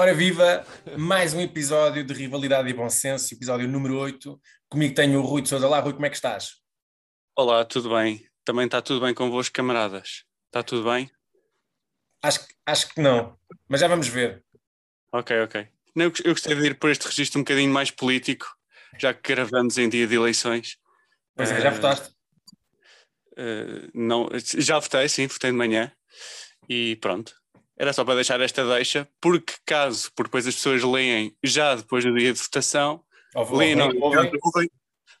Ora viva, mais um episódio de Rivalidade e Bom Senso, episódio número 8. Comigo tenho o Rui de Sousa. Lá, Rui, como é que estás? Olá, tudo bem? Também está tudo bem convosco, camaradas? Está tudo bem? Acho, que- acho que não, mas já vamos ver. Ok, ok. Não, Eu, eu gostei de ir por este registro um bocadinho mais político, já que gravamos em dia de eleições. Pois é, já Eh, votaste? eh, não, já votei, sim, votei de manhã. E pronto. Era só para deixar esta deixa, porque caso, porque depois as pessoas leem já depois do dia de votação, Ouve- leem, não, ouvem- ouvem?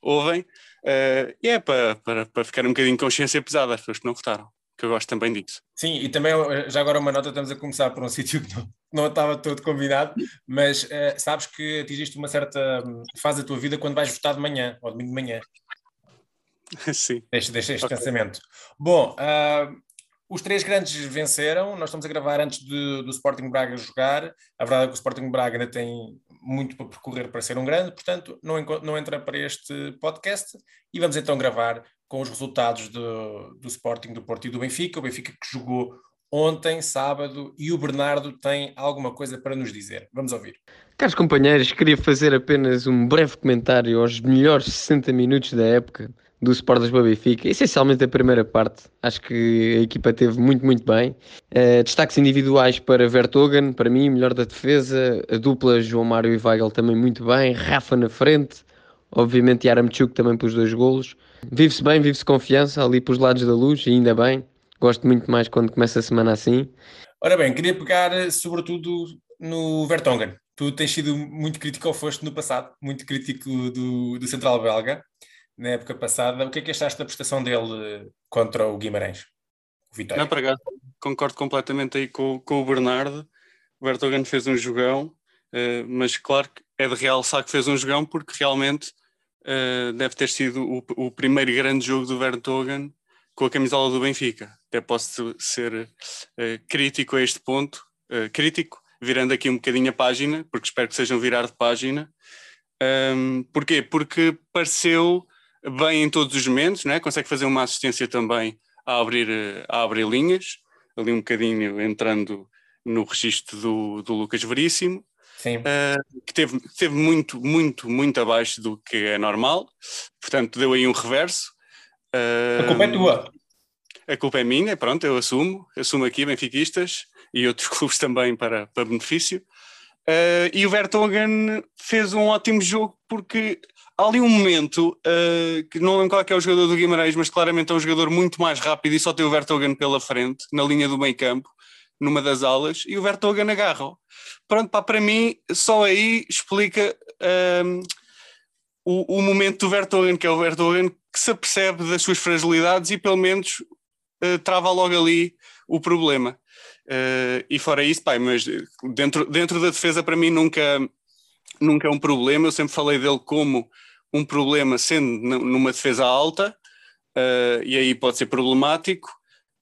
ouvem, eh, e é para, para, para ficar um bocadinho de consciência pesada às pessoas que não votaram, que eu gosto também disso. Sim, e também eh, já agora uma nota, estamos a começar por um sítio que não, não estava todo combinado, mas eh, sabes que atingiste uma certa hum, fase da tua vida quando vais votar de manhã, ou domingo de manhã. sim. Deixa, deixa este Ok. pensamento. Bom, ah, os três grandes venceram. Nós estamos a gravar antes de- do Sporting Braga jogar. A verdade é que o Sporting Braga ainda tem muito para percorrer para ser um grande, portanto, não, não entra para este podcast. E vamos então gravar com os resultados do, do Sporting, do Porto e do Benfica. O Benfica que jogou ontem, sábado, e o Bernardo tem alguma coisa para nos dizer. Vamos ouvir. Caros companheiros, queria fazer apenas um breve comentário aos melhores 60 minutos da época do Sport Lisboa Benfica, essencialmente a primeira parte. Acho que a equipa teve muito, muito bem. Eh, destaques individuais para Vertogen, para mim, melhor da defesa. A dupla João Mário e Weigl também muito bem. Rafa na frente. Obviamente Yaramchuk também pelos dois golos. Vive-se bem, vive-se confiança ali pelos lados da luz, e ainda bem. Gosto muito mais quando começa a semana assim. Ora bem, queria pegar eh, sobretudo no Vertonghen. Tu tens sido muito crítico, ou foste no passado, muito crítico do, do Central Belga, na época passada. O que é que achaste da prestação dele eh, contra o Guimarães? O Vitória. Não, para cá, concordo completamente aí com, com o Bernardo. O Vertogen fez um jogão, eh, mas claro que é de realçar que fez um jogão porque realmente eh, deve ter sido o, o primeiro grande jogo do Vertogen com a camisola do Benfica. Até posso ser eh, crítico a este ponto, crítico, virando aqui um bocadinho a página, porque espero que sejam virar de página. Ahm, porquê? Porque pareceu bem em todos os momentos, né? consegue fazer uma assistência também a abrir, eh, a abrir linhas, ali um bocadinho entrando no registro do, do Lucas Veríssimo, Sim. que teve, teve muito, muito, muito abaixo do que é normal, portanto deu aí um reverso. A culpa é tua. A culpa é minha, pronto, eu assumo, assumo aqui, benfiquistas e outros clubes também para, para benefício. Eh, e o Vertonghen fez um ótimo jogo porque há ali um momento eh, que não lembro qual é, é o jogador do Guimarães, mas claramente é um jogador muito mais rápido e só tem o Vertonghen pela frente, na linha do meio campo, numa das alas, e o Vertonghen agarra-o. Pronto, pá, para mim, só aí explica ehm, o, o momento do Vertonghen, que é o Vertonghen que se apercebe das suas fragilidades e pelo menos eh, trava logo ali o problema. Eh, e fora isso, pai, mas dentro, dentro da defesa para mim nunca, nunca é um problema. Eu sempre falei dele como um problema sendo nu- numa defesa alta, eh, e aí pode ser problemático.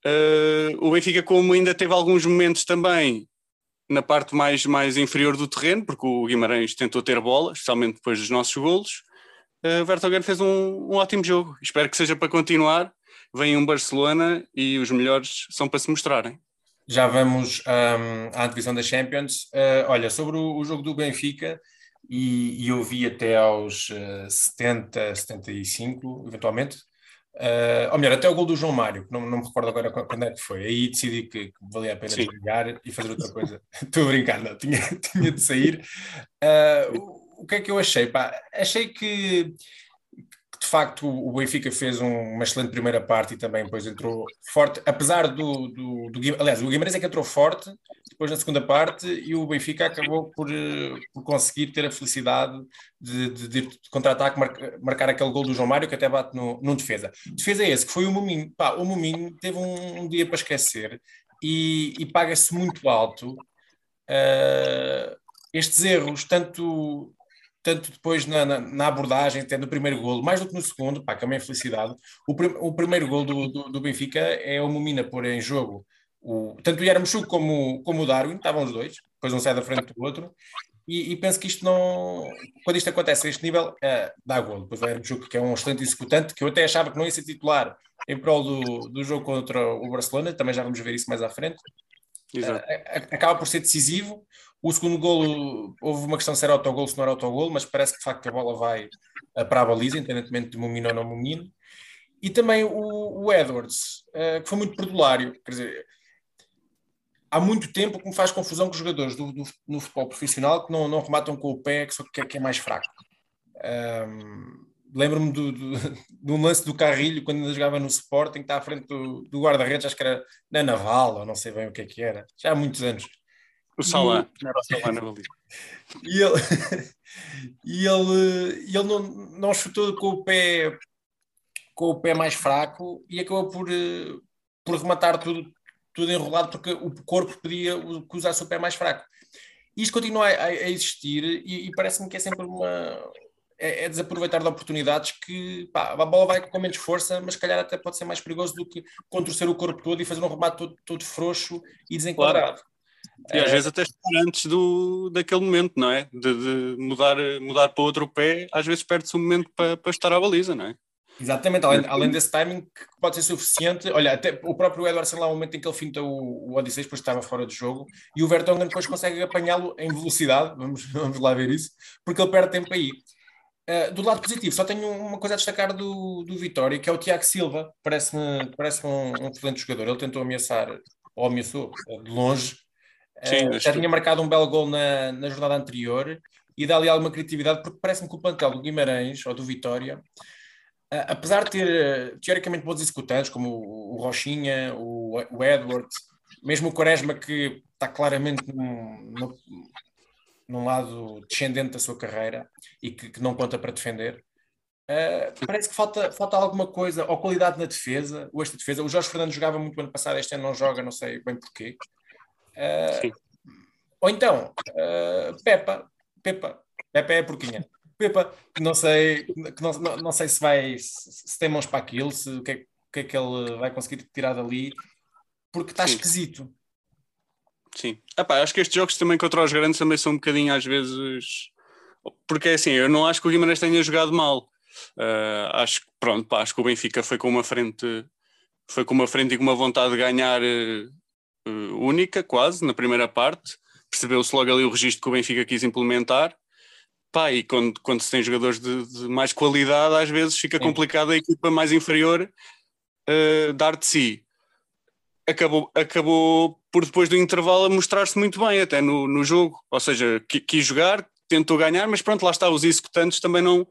Eh, o Benfica, como ainda teve alguns momentos também na parte mais, mais inferior do terreno, porque o Guimarães tentou ter bola, especialmente depois dos nossos golos, o Vertonghen fez um, um ótimo jogo. Espero que seja para continuar. Vem um Barcelona e os melhores são para se mostrarem. Já vamos hum, à divisão da Champions. Eh, olha, sobre o, o jogo do Benfica, e, e eu vi até aos eh, 70, 75, eventualmente. Eh, ou melhor, até o gol do João Mário, que não, não me recordo agora qu- quando é que foi. Aí decidi que, que valia a pena Sim. desligar e fazer outra coisa. Estou a brincar, não, tinha, tinha de sair. Eh, o, o que é que eu achei? Pá, achei que, de facto o Benfica fez um- uma excelente primeira parte e também depois entrou forte, apesar do, do, do aliás, o Guimarães é que entrou forte depois na segunda parte e o Benfica acabou por, eh, por conseguir ter a felicidade de, de, de, contra-ataque mar- marcar aquele gol do João Mário que até bate no, num defesa. Defesa é esse, que foi o Muminho. Pá, o Muminho teve um, um dia para esquecer e, e paga-se muito alto. eh, estes erros, tanto, tanto depois na, na, na abordagem, até no primeiro golo, mais do que no segundo, pá, que é uma infelicidade. O, prim, o primeiro golo do, do, do, Benfica é o Momina pôr em jogo o, tanto o Yarmouk como, como o Darwin, estavam os dois, depois um sai da frente do outro, e, e, penso que isto não. Quando isto acontece a este nível, é, dá golo. Depois o Yarmouk, que é um excelente executante, que eu até achava que não ia ser titular em prol do, do jogo contra o Barcelona, também já vamos ver isso mais à frente. Exato. acaba por ser decisivo. O segundo golo, houve uma questão se era autogol, se não era autogol, mas parece que de facto a bola vai para a baliza, independentemente de Mumino ou não Mumino. E também o, o Edwards, uh, que foi muito perdulário. Quer dizer, há muito tempo que me faz confusão com os jogadores do, do, no futebol profissional que não, não rematam com o pé, que, que é mais fraco. Um, Lembro-me do, do, de um lance do Carrilho quando ainda jogava no Sporting, que está à frente do, do guarda-redes, acho que era na Naval, ou não sei bem o que é que era, já há muitos anos. O Salá, não era o Salá na E ele, e ele, e ele não, não chutou com o pé com o pé mais fraco e acabou por, por rematar tudo, tudo enrolado porque o corpo pedia que usasse o pé mais fraco. Isto continua a, a existir e, e parece-me que é sempre uma, é, é, desaproveitar de oportunidades que pá, a bola vai com menos força, mas se calhar até pode ser mais perigoso do que contorcer o corpo todo e fazer um remate todo, todo frouxo e desenquadrado. Claro. E às é... vezes até estar antes do, daquele momento, não é? De, de, mudar, mudar para outro pé, às vezes perde-se um momento para, para estar à baliza, não é? Exatamente, além, além desse timing que pode ser suficiente. Olha, até o próprio Edward lá, um momento em que ele finta o, o Odisseus, depois estava fora de jogo, e o Vertonghen depois consegue apanhá-lo em velocidade, vamos, vamos lá ver isso, porque ele perde tempo aí. Uh, do lado positivo, só tenho uma coisa a destacar do, do Vitória, que é o Tiago Silva. Parece-me parece um, um excelente jogador. Ele tentou ameaçar, ou ameaçou, de longe. Sim, uh, já tinha marcado um belo gol na, na jornada anterior e dá ali alguma criatividade, porque parece-me que o plantel do Guimarães ou do Vitória, uh, apesar de ter teoricamente bons executantes, como o, o Rochinha, o, o Edward, mesmo o Quaresma, que está claramente num, num, num lado descendente da sua carreira e que, que não conta para defender. Uh, parece que falta, falta alguma coisa, ou qualidade na defesa, ou esta defesa. O Jorge Fernandes jogava muito ano passado, este ano não joga, não sei bem porquê. Uh, ou então, uh, Pepa, Pepa, Pepa é a porquinha. Pepa, não sei, que não, não, não, sei se vai, se, se tem mãos para aquilo, se, o, que é, o que é que ele vai conseguir tirar dali, porque está Sim. esquisito. Sim. Epá, acho que estes jogos também contra os grandes também são um bocadinho às vezes. Porque é assim, eu não acho que o Guimarães tenha jogado mal. Uh, acho que pronto, pá, acho que o Benfica foi com uma frente, foi com uma frente e com uma vontade de ganhar uh, única, quase, na primeira parte. Percebeu-se logo ali o registro que o Benfica quis implementar. Pá, e quando, quando se tem jogadores de, de mais qualidade, às vezes fica Sim. complicado a equipa mais inferior uh, dar de si acabou, acabou por depois do intervalo mostrar-se muito bem até no, no jogo, ou seja, quis jogar, tentou ganhar, mas pronto, lá está, os executantes também não,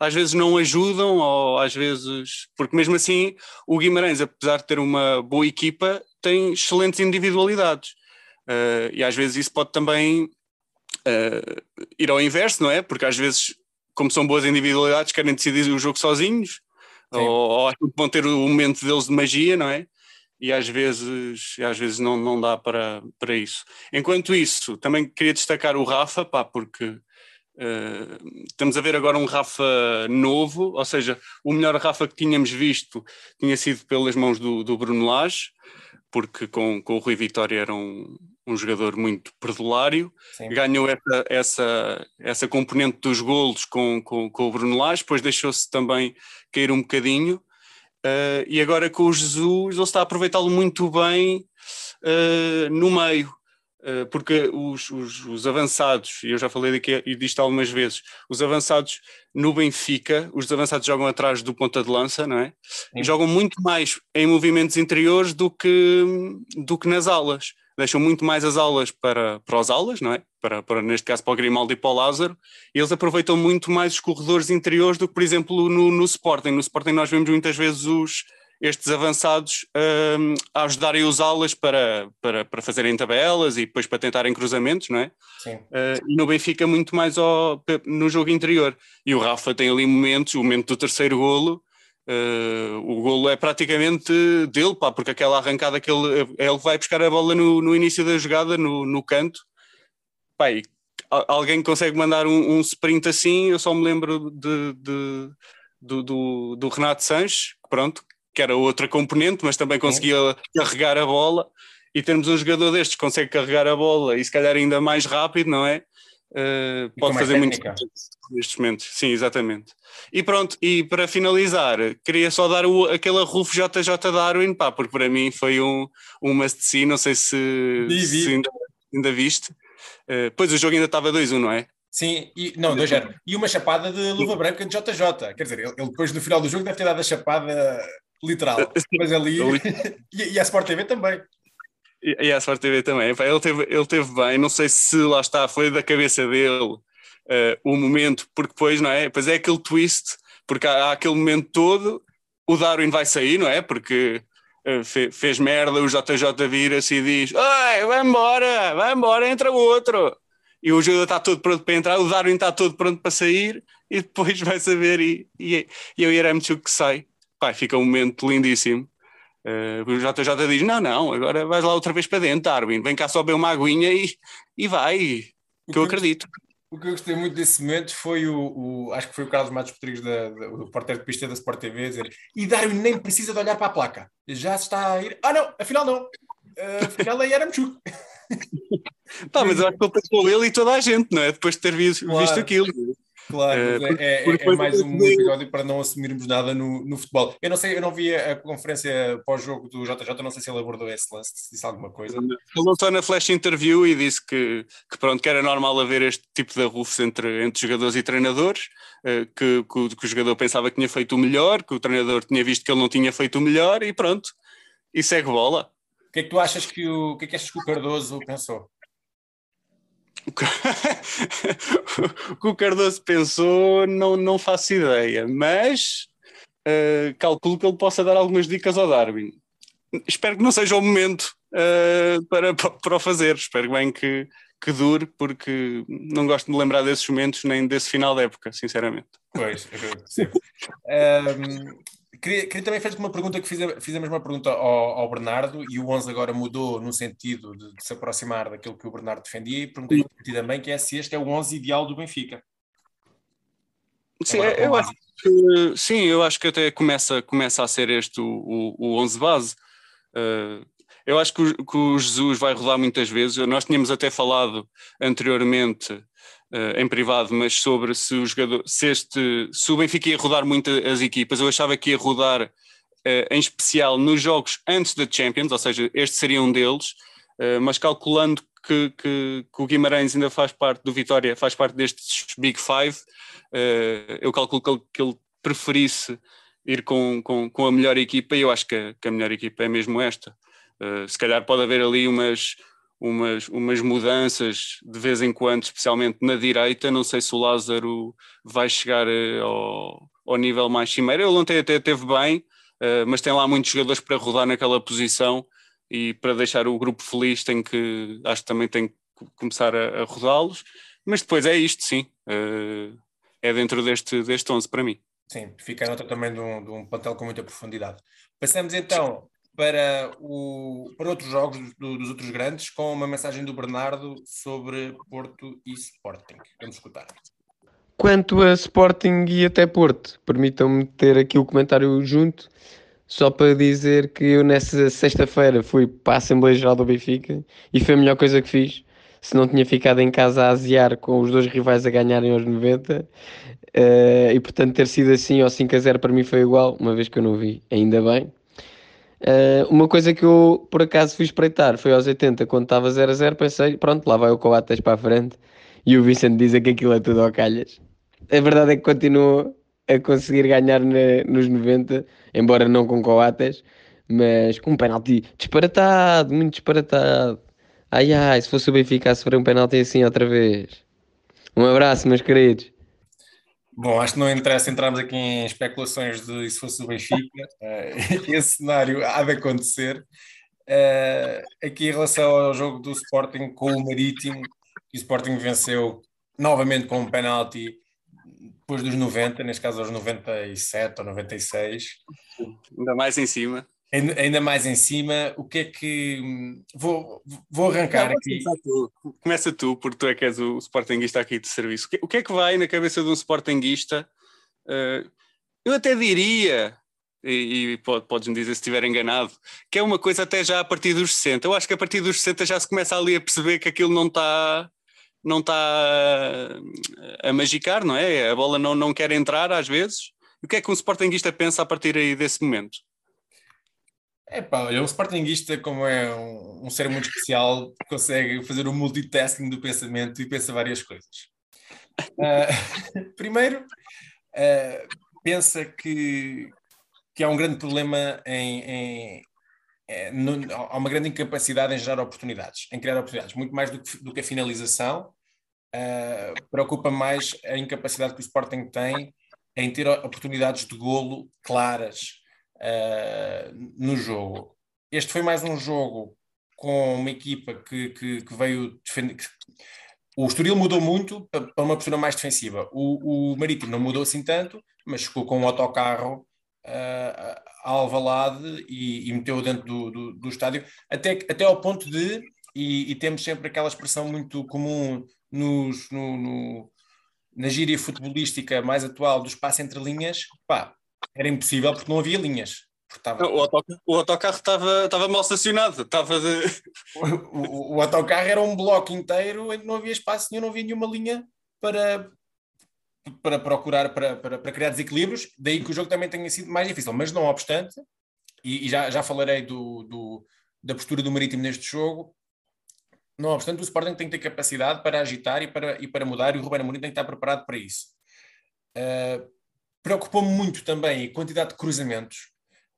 às vezes não ajudam, ou às vezes, porque mesmo assim o Guimarães, apesar de ter uma boa equipa, tem excelentes individualidades, uh, e às vezes isso pode também uh, ir ao inverso, não é? Porque às vezes, como são boas individualidades, querem decidir o jogo sozinhos, ou, ou vão ter o momento deles de magia, não é? e às vezes, às vezes não, não dá para, para isso. Enquanto isso, também queria destacar o Rafa, pá, porque uh, estamos a ver agora um Rafa novo, ou seja, o melhor Rafa que tínhamos visto tinha sido pelas mãos do, do Bruno Lage, porque com, com o Rui Vitória era um, um jogador muito perdulário, Sim. ganhou essa, essa, essa componente dos golos com, com, com o Bruno Lage, depois deixou-se também cair um bocadinho, Uh, e agora com o Jesus ele está a aproveitá-lo muito bem uh, no meio, porque os, os, os, avançados, e eu já falei daqui e disto algumas vezes, os avançados no Benfica, os avançados jogam atrás do ponta de lança, não é? E jogam muito mais em movimentos interiores do que, do que nas alas deixam muito mais as aulas para, para os aulas, não é? Para, para, neste caso para o Grimaldo e para o Lázaro, e eles aproveitam muito mais os corredores interiores do que, por exemplo, no, no Sporting. No Sporting nós vemos muitas vezes os, estes avançados um, a ajudarem os aulas para, para, para fazerem tabelas e depois para tentarem cruzamentos, não é? Sim. Uh, e no Benfica muito mais ao, no jogo interior. E o Rafa tem ali momentos, o momento do terceiro golo, Uh, o golo é praticamente dele, pá, porque aquela arrancada que ele, ele vai buscar a bola no, no início da jogada, no, no canto, pá, e alguém consegue mandar um, um, sprint assim, eu só me lembro de, de do, do, do, Renato Sanches, pronto, que era outra componente, mas também conseguia carregar a bola. E termos um jogador destes que consegue carregar a bola e se calhar ainda mais rápido, não é? Uh, pode fazer muito nestes momentos. Sim, exatamente. E pronto, e para finalizar, queria só dar o, aquele Rufo JJ Darwin, pá, porque para mim foi um, um must see, não sei se, se ainda, ainda, viste. Uh, pois o jogo ainda estava 2-1, não é? Sim, e, não, 2-0. E uma chapada de luva branca de JJ. Quer dizer, ele, ele, depois no final do jogo deve ter dado a chapada literal. Mas ali. e, e a Sport TV também. E, e a Sport TV também. Ele teve, ele teve bem, não sei se lá está, foi da cabeça dele uh, o momento, porque depois, não é? Depois é aquele twist, porque há, há aquele momento todo, o Darwin vai sair, não é? Porque uh, fe, fez merda, o JJ vira-se e diz: Oi, vai embora, vai embora, entra o outro. E o jogador está todo pronto para entrar, o Darwin está todo pronto para sair, e depois vai saber, e, e, e é o Yaremchuk que sai. Fica um momento lindíssimo. Uh, o JJ diz: Não, não, agora vais lá outra vez para dentro, Darwin, vem cá só beber uma aguinha e, e vai, que, eu acredito. O que eu gostei muito desse momento foi o, o acho que foi o Carlos Matos Rodrigues, da, da, o porteiro de pista da Sport TV, dizer: E Darwin nem precisa de olhar para a placa, já está a ir. Ah, não, afinal não, uh, afinal aí era Mchuk. Pá, mas eu acho que ele pensou ele e toda a gente, não é? Depois de ter visto, claro. visto aquilo. Claro, é, é, é, é, mais um episódio para não assumirmos nada no, no futebol. Eu não sei, eu não vi a conferência pós-jogo do JJ, não sei se ele abordou esse lance, se disse alguma coisa. Ele está na flash interview e disse que, que, pronto, que era normal haver este tipo de arrufos entre, entre jogadores e treinadores, eh, que, que, que o jogador pensava que tinha feito o melhor, que o treinador tinha visto que ele não tinha feito o melhor e pronto, e segue bola. O que é que tu achas que o, o que é que achas que o Cardoso pensou? o que o Cardoso pensou, não, não faço ideia, mas uh, calculo que ele possa dar algumas dicas ao Darwin. Espero que não seja o momento uh, para, para o fazer. Espero bem que, que dure, porque não gosto de me lembrar desses momentos nem desse final da época, sinceramente. Pois, sim. um, Queria, queria também fazer uma pergunta que fiz a, fiz a mesma pergunta ao, ao, Bernardo e o 11 agora mudou no sentido de, de se aproximar daquilo que o Bernardo defendia e perguntei ti também que é se este é o 11 ideal do Benfica. Sim, agora, eu acho que, sim, eu acho que até começa, começa a ser este o, o, o 11 base. Uh, eu acho que o, que o Jesus vai rodar muitas vezes. Nós tínhamos até falado anteriormente uh, em privado, mas sobre se o jogador, se este, se o Benfica ia rodar muito as equipas, eu achava que ia rodar uh, em especial nos jogos antes da Champions, ou seja, este seria um deles, uh, mas calculando que, que, que, o Guimarães ainda faz parte do Vitória, faz parte destes Big Five, eu calculo que ele, que ele, preferisse ir com, com, com, a melhor equipa e eu acho que a, que a melhor equipa é mesmo esta. se calhar pode haver ali umas umas, umas mudanças de vez em quando, especialmente na direita. Não sei se o Lázaro vai chegar eh, ao, ao nível mais cimeiro. Ele ontem até teve bem, uh, mas tem lá muitos jogadores para rodar naquela posição e para deixar o grupo feliz tem que, acho que também tem que começar a, a rodá-los. Mas depois é isto, sim. Uh, é dentro deste, deste 11 para mim. Sim, fica a nota também de um, de um plantel com muita profundidade. Passamos então para, o, para outros jogos do, dos outros grandes, com uma mensagem do Bernardo sobre Porto e Sporting. Vamos escutar. Quanto a Sporting e até Porto, permitam-me ter aqui o comentário junto, só para dizer que eu nessa sexta-feira fui para a Assembleia Geral do Benfica e foi a melhor coisa que fiz. Se não tinha ficado em casa a aziar com os dois rivais a ganharem aos 90, uh, eh, e portanto ter sido assim ao 5 a 0 para mim foi igual, uma vez que eu não vi, ainda bem. Uh, uma coisa que eu por acaso fui espreitar foi aos 80, quando estava 0 a 0, pensei, pronto, lá vai o Coates para a frente e o Vicente diz que aquilo é tudo ao calhas. A verdade é que continuou a conseguir ganhar na, nos 90, embora não com Coates, mas com um penalti disparatado, muito disparatado. Ai ai, se fosse o Benfica a sofrer um penalti assim outra vez. Um abraço, meus queridos. Bom, acho que não interessa entrarmos aqui em especulações de se fosse o Benfica, uh, esse cenário há de acontecer. Uh, aqui em relação ao jogo do Sporting com o Marítimo, o Sporting venceu novamente com um penalti depois dos 90, neste caso aos 97 ou 96. Ainda mais em cima. Ainda, mais em cima, o que é que. hum, Vou, vou arrancar Não, aqui. começa tu. Começa tu, porque tu é que és o Sportingista aqui de serviço. O que, é que vai na cabeça de um Sportingista? Eh, eu até diria, e, e pode- podes-me dizer se estiver enganado, que é uma coisa até já a partir dos 60. Eu acho que a partir dos 60 já se começa ali a perceber que aquilo não está não está a, a magicar, não é? A bola não, não quer entrar às vezes. O que é que um Sportingista pensa a partir aí desse momento? É pá, olha, um Sportingista, como é um, um ser muito especial, consegue fazer o multitasking do pensamento e pensa várias coisas. Ah, primeiro, ah, pensa que, que há um grande problema em. em é, no- há uma grande incapacidade em gerar oportunidades, em criar oportunidades, muito mais do que, do que a finalização. ah, preocupa mais a incapacidade que o Sporting tem em ter oportunidades de golo claras uh, no jogo. Este foi mais um jogo com uma equipa que, que, que veio defender. que- O Estoril mudou muito pa- para uma postura mais defensiva. O, o Marítimo não mudou assim tanto, mas ficou com um autocarro uh, a Alvalade e, e meteu dentro do, do, do estádio, até, até ao ponto de, e, e temos sempre aquela expressão muito comum nos, no, no- na gíria futebolística mais atual do espaço entre linhas, pá, era impossível porque não havia linhas. Estava- O autocarro, o autocarro estava, estava mal estacionado, estava de. o, o- o autocarro era um bloco inteiro em que não havia espaço nenhum, não havia nenhuma linha para, para procurar, para, para, para criar desequilíbrios, daí que o jogo também tenha sido mais difícil. Mas não obstante, e, e já, já falarei do, do- da postura do Marítimo neste jogo, não obstante, o Sporting tem que ter capacidade para agitar e para, e para mudar, e o Ruben Amorim tem que estar preparado para isso. Uh, Preocupou-me muito também a quantidade de cruzamentos.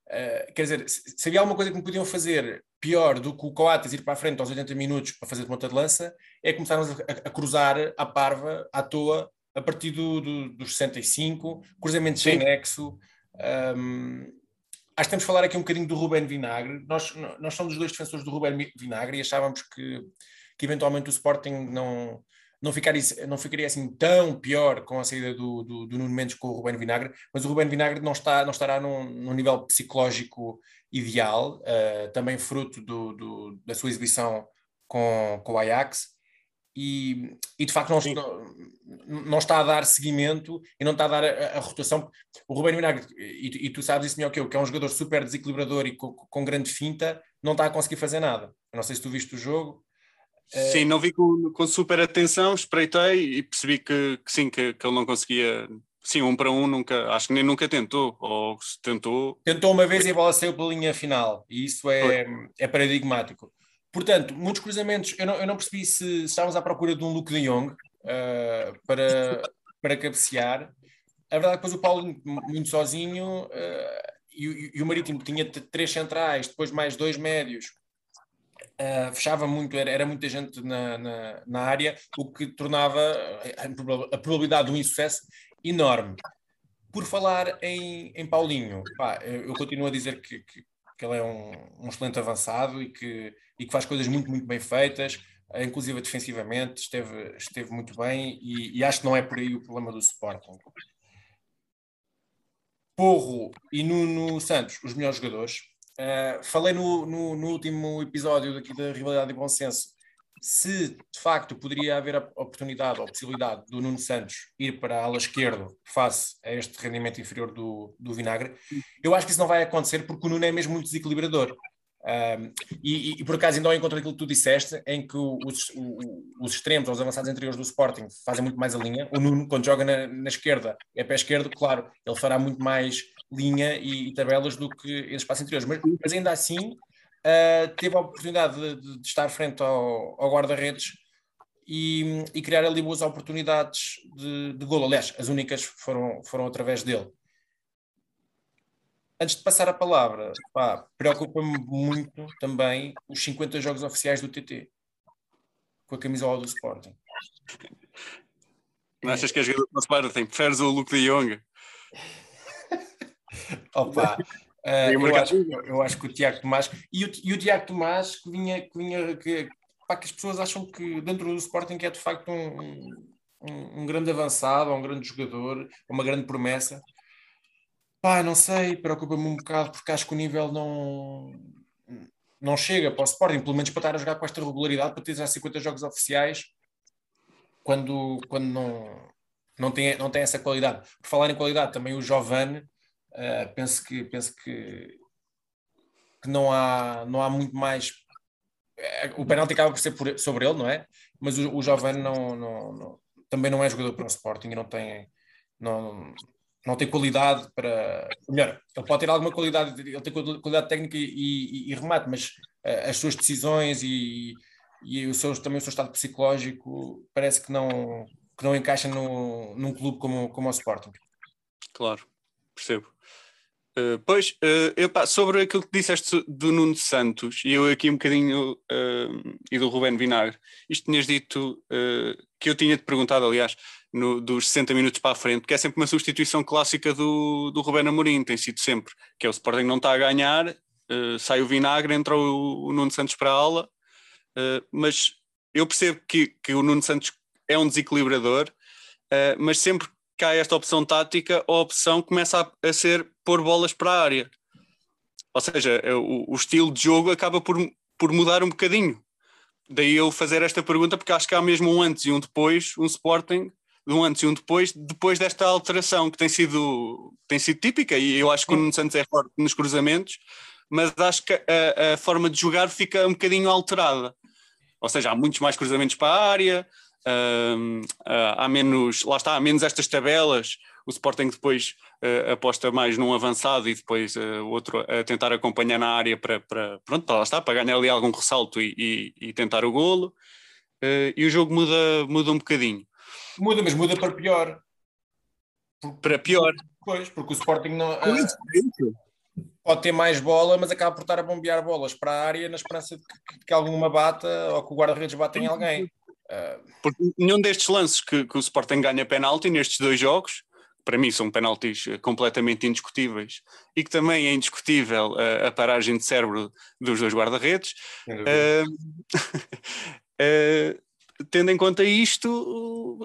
Uh, quer dizer, se se havia alguma coisa que me podiam fazer pior do que o Coates ir para a frente aos 80 minutos para fazer de ponta de lança, é começarmos a, a- a cruzar à parva, à toa, a partir do, do- dos 65, cruzamentos sem nexo. Um, acho que temos de falar aqui um bocadinho do Ruben Vinagre. Nós, nós somos os dois defensores do Ruben Vinagre e achávamos que, que eventualmente o Sporting não, não, ficaria, não ficaria assim tão pior com a saída do, do, do Nuno Mendes com o Ruben Vinagre, mas o Ruben Vinagre não, está, não estará num, num nível psicológico ideal, uh, também fruto do, do, da sua exibição com, com o Ajax. E, e de facto não, não, não está a dar seguimento e não está a dar a, a rotação. O Ruben Vinagre, e, e, tu sabes isso melhor que eu, que é um jogador super desequilibrador e com, com grande finta, não está a conseguir fazer nada. Eu não sei se tu viste o jogo. Sim, não vi com, com super atenção, espreitei e percebi que, que sim, que, que ele não conseguia. Sim, um para um nunca, acho que nem nunca tentou, ou se tentou. Tentou uma vez e a bola saiu pela linha final, e isso é, é paradigmático. Portanto, muitos cruzamentos, eu não, eu não percebi se, se estávamos à procura de um Luke de Jong uh, para, para cabecear. A verdade é que depois o Paulo muito sozinho uh, e, e, o Marítimo tinha três centrais, depois mais dois médios, uh, fechava muito, era, era muita gente na, na, na, área, o que tornava a, a probabilidade de um insucesso enorme. Por falar em, em Paulinho, pá, eu, eu, continuo a dizer que, que, que ele é um, um, excelente avançado e que, e que faz coisas muito, muito bem feitas, inclusive defensivamente, esteve, esteve muito bem e, e acho que não é por aí o problema do Sporting. Porro e Nuno Santos, os melhores jogadores. Uh, falei no, no, no, último episódio daqui da Rivalidade e Bom Senso se de facto poderia haver a oportunidade ou possibilidade do Nuno Santos ir para a ala esquerda face a este rendimento inferior do, do Vinagre, eu acho que isso não vai acontecer porque o Nuno é mesmo muito desequilibrador. Um, e, e, por acaso ainda ao encontro daquilo que tu disseste, em que os, os extremos, os avançados anteriores do Sporting fazem muito mais a linha. O Nuno, quando joga na, na esquerda, é pé esquerdo, claro, ele fará muito mais linha e, e tabelas do que esses espaços interiores. Mas, mas ainda assim, uh, teve a oportunidade de, de estar frente ao, ao guarda-redes e, e, criar ali boas oportunidades de, de golo. Aliás, as únicas foram, foram através dele. Antes de passar a palavra, preocupa-me muito também os 50 jogos oficiais do TT com a camisola do Sporting. Não achas que é jogador do Sporting? Preferes o Luke de Jong? Opa, uh, eu, acho, eu, acho, que o Tiago Tomás e o, e o Tiago Tomás que vinha, que vinha que, pá, que as pessoas acham que dentro do Sporting é de facto um, um, um grande avançado, um grande jogador, uma grande promessa. Pá, não sei, preocupa-me um bocado porque acho que o nível não, não chega para o Sporting, pelo menos para estar a jogar com esta regularidade, para ter já 50 jogos oficiais, quando, quando não, não, tem, não tem essa qualidade. Por falar em qualidade, também o Giovanni, uh, penso que, penso que, que não, há, não há muito mais. Eh, o penalti acaba por ser por, sobre ele, não é? Mas o, o não, não, não, também não é jogador para o Sporting e não tem. Não, não tem qualidade para. Melhor, ele pode ter alguma qualidade, ele tem qualidade técnica e, e, e remate, mas uh, as suas decisões e, e o seu, também o seu estado psicológico parece que não, que não encaixa no, num clube como, como o Sporting. Claro, percebo. Uh, pois, uh, eu, pá, sobre aquilo que disseste do Nuno Santos, e eu aqui um bocadinho, uh, e do Rubén Vinagre, isto tinhas dito que eu tinha-te perguntado, aliás, no, dos 60 minutos para a frente, que é sempre uma substituição clássica do, do Rubén Amorim, tem sido sempre, que é o Sporting não está a ganhar, sai o vinagre, entra o, o, Nuno Santos para a aula, mas eu percebo que, que o Nuno Santos é um desequilibrador, mas sempre há esta opção tática, a opção começa a, a ser pôr bolas para a área. Ou seja, o, o estilo de jogo acaba por, por mudar um bocadinho. Daí eu fazer esta pergunta, porque acho que há mesmo um antes e um depois, um Sporting de um antes e um depois, depois desta alteração que tem sido, tem sido típica, e eu acho que o Nuno Santos é forte nos cruzamentos, mas acho que a, a, forma de jogar fica um bocadinho alterada. Ou seja, há muitos mais cruzamentos para a área, uh, uh, há menos, lá está, há menos estas tabelas. O Sporting depois uh, aposta mais num avançado e depois o outro a tentar acompanhar na área para, para, pronto, lá está, para ganhar ali algum ressalto e, e, e tentar o golo. e o jogo muda, muda um bocadinho. Muda, mas muda para pior. Porque, para pior. Pois, porque o Sporting não, uh, pode ter mais bola, mas acaba por estar a bombear bolas para a área na esperança de que, que alguma bata ou que o guarda-redes bata em alguém. Porque nenhum destes lances que, que o Sporting ganha penalti nestes dois jogos, para mim são penaltis eh, completamente indiscutíveis e que também é indiscutível a, a paragem de cérebro dos dois guarda-redes. Uh, uh, tendo em conta isto,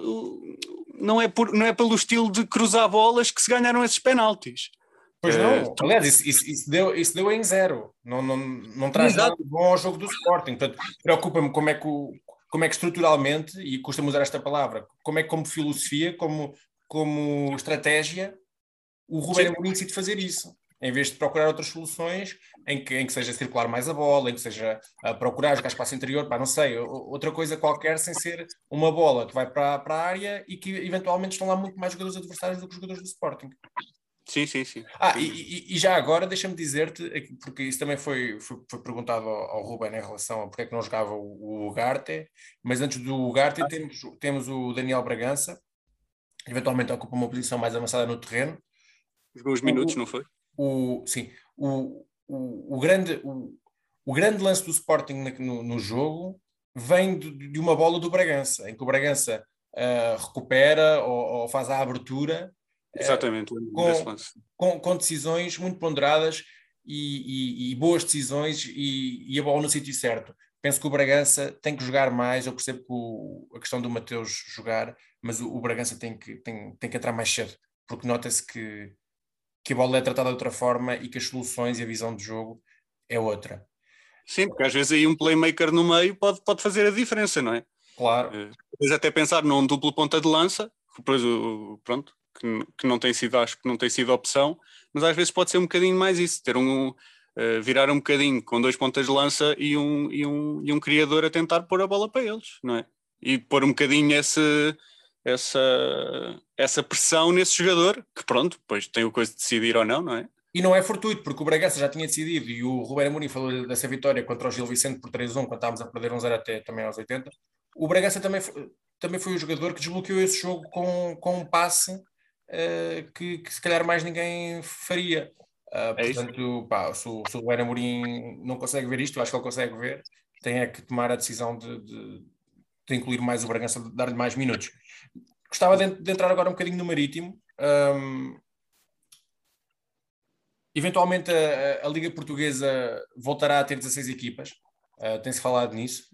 não é, por, não é pelo estilo de cruzar bolas que se ganharam esses penaltis. Pois não, é, aliás, isso, isso, isso, deu, isso deu em zero, não, não, não traz Exato. nada bom ao jogo do Sporting. Portanto, preocupa-me como é que como é que estruturalmente, e costumo usar esta palavra, como é que como filosofia, como, como estratégia, o Ruben Amorim decide fazer isso em vez de procurar outras soluções em que, em que seja circular mais a bola, em que seja uh, procurar jogar espaço interior, pá, não sei, outra coisa qualquer sem ser uma bola que vai para, para a área e que eventualmente estão lá muito mais jogadores adversários do que os jogadores do Sporting. Sim, sim, sim. Ah, e, e já agora deixa-me dizer-te, porque isso também foi, foi, foi perguntado ao, ao, Ruben em relação a porque é que não jogava o, o Ugarte, mas antes do Ugarte ah, temos, temos o Daniel Bragança, eventualmente ocupa uma posição mais avançada no terreno. Jogou os minutos, o, não foi? o, sim, o, o, o grande, o, o, grande lance do Sporting no, no jogo vem de, de, uma bola do Bragança, em que o Bragança uh, recupera ou, ou, faz a abertura Exatamente, uh, com, com, com, decisões muito ponderadas e, e, e boas decisões e, e, a bola no sítio certo. Penso que o Bragança tem que jogar mais. Eu percebo que o, a questão do Mateus jogar, mas o, o Bragança tem que, tem, tem que entrar mais cedo, porque nota-se que que a bola é tratada de outra forma e que as soluções e a visão de jogo é outra. Sim, porque às vezes aí um playmaker no meio pode, pode fazer a diferença, não é? Claro. Depois até pensar num duplo ponta de lança, depois, pronto, que, que, não tem sido, acho que não tem sido opção, mas às vezes pode ser um bocadinho mais isso, ter um, uh, virar um bocadinho com dois pontas de lança e um, e, um, e um criador a tentar pôr a bola para eles, não é? E pôr um bocadinho esse, essa, essa pressão nesse jogador, que pronto, depois tem o coisa de decidir ou não, não é? E não é fortuito, porque o Bragança já tinha decidido e o Ruben Amorim falou dessa vitória contra o Gil Vicente por 3-1, quando estávamos a perder um 0 até também aos 80. O Bragança também foi, também foi o jogador que desbloqueou esse jogo com, com um passe que, que, se calhar mais ninguém faria. Uh, é portanto, pá, se, o, se o Ruben Amorim não consegue ver isto, eu acho que ele consegue ver, tem é que tomar a decisão de, de, de incluir mais o Bragança, de dar-lhe mais minutos. Gostava de, de, entrar agora um bocadinho no Marítimo. Um, eventualmente a, a, Liga Portuguesa voltará a ter 16 equipas, uh, tem-se falado nisso.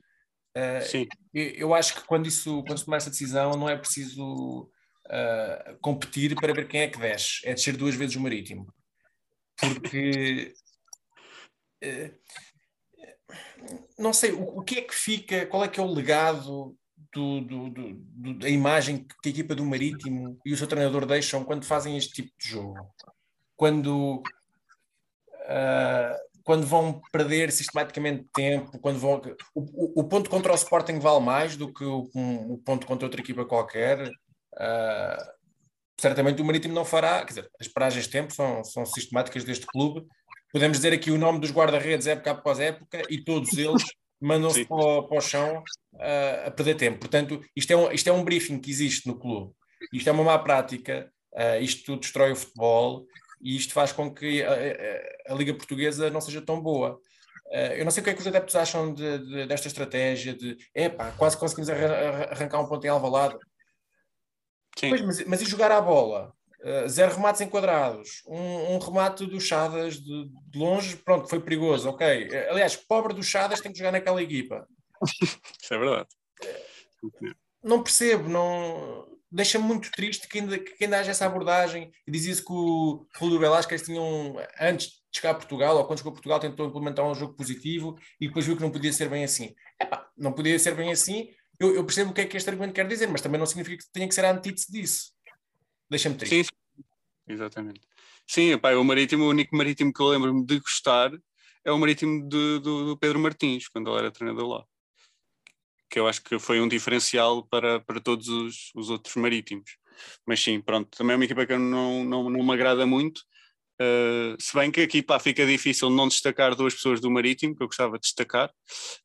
Uh, Sim. Eu, eu, acho que quando isso quando se toma essa decisão não é preciso uh, competir para ver quem é que desce. É descer duas vezes o Marítimo. Porque. Uh, não sei, o, o, que é que fica, qual é que é o legado do, do, do, da imagem que a equipa do Marítimo e o seu treinador deixam quando fazem este tipo de jogo? Quando, uh, quando vão perder sistematicamente tempo, quando vão. O, o, ponto contra o Sporting vale mais do que o, um, o ponto contra outra equipa qualquer. Uh, certamente o Marítimo não fará, quer dizer, as paragens de tempo são, são sistemáticas deste clube. Podemos dizer aqui o nome dos guarda-redes época após época e todos eles mandam-se para, para, o chão uh, a perder tempo. Portanto, isto é, um, isto é um briefing que existe no clube. Isto é uma má prática, uh, isto destrói o futebol e isto faz com que a, a, a Liga Portuguesa não seja tão boa. Uh, eu não sei o que é que os adeptos acham de, de, desta estratégia de epá, quase conseguimos arrancar um ponto em Alvalade. Pois, mas, mas e jogar à bola? Uh, zero remates enquadrados, um, um remate do Chadas de, de, longe, pronto, foi perigoso, ok. Aliás, pobre do Chadas tem que jogar naquela equipa. Isso é verdade. Não percebo, não deixa-me muito triste que ainda, que ainda haja essa abordagem. E dizia-se que o Rúlio Velasquez tinha um, antes de chegar a Portugal, ou quando chegou a Portugal, tentou implementar um jogo positivo e depois viu que não podia ser bem assim. Epá, não podia ser bem assim. Eu, eu, percebo o que é que este argumento quer dizer, mas também não significa que tenha que ser a antítese disso. Deixa-me triste. Sim, exatamente. Sim, epá, o marítimo, o único marítimo que eu lembro-me de gostar é o marítimo de, do, do Pedro Martins, quando ele era treinador lá que eu acho que foi um diferencial para, para todos os, os outros marítimos. Mas sim, pronto, também é uma equipa que não, não, não me agrada muito. Uh, se bem que aqui pá, fica difícil não destacar duas pessoas do Marítimo, que eu gostava de destacar.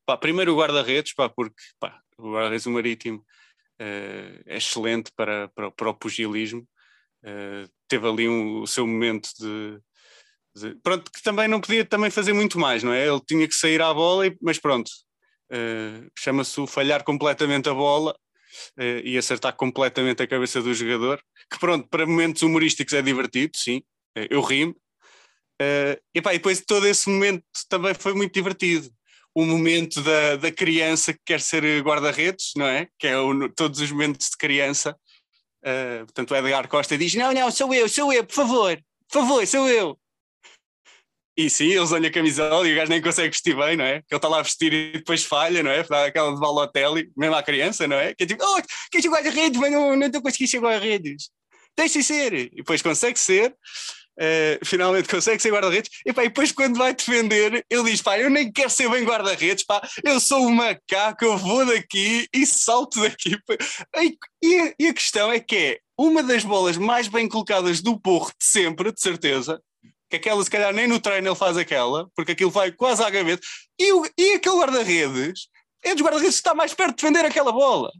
Pá, primeiro o guarda-redes, porque pá, o guarda-redes Marítimo uh, é excelente para, para, para o pugilismo. Uh, teve ali um, o seu momento de, de, Pronto, que também não podia também fazer muito mais, não é? Ele tinha que sair à bola, e, mas pronto, uh, chama-se o falhar completamente a bola e acertar completamente a cabeça do jogador, que pronto, para momentos humorísticos é divertido, sim, eu rimo. Uh, e, pá, e depois todo esse momento também foi muito divertido. O momento da, da criança que quer ser guarda-redes, não é? Que é o, todos os momentos de criança. Uh, portanto, o Edgar Costa diz: Não, não, sou eu, sou eu, por favor, por favor, sou eu. E sim, eles olham a camisola e o gajo nem consegue vestir bem, não é? Que ele está lá a vestir e depois falha, não é? Dá aquela de Balotelli, mesmo à criança, não é? Que é tipo, oh, quer jogar a redes, mas não, estou a conseguir chegar a redes. Deixa ser. E depois consegue ser, uh, finalmente consegue ser guarda-redes. E, e depois quando vai defender, ele diz, pá, eu nem quero ser bem guarda-redes, pá, eu sou um macaco, eu vou daqui e salto daqui. E, a, e a questão é que é uma das bolas mais bem colocadas do Porro de sempre, de certeza, que aquela se calhar nem no treino ele faz aquela, porque aquilo vai quase à gaveta, e, o, e aquele guarda-redes é dos guarda-redes que está mais perto de defender aquela bola.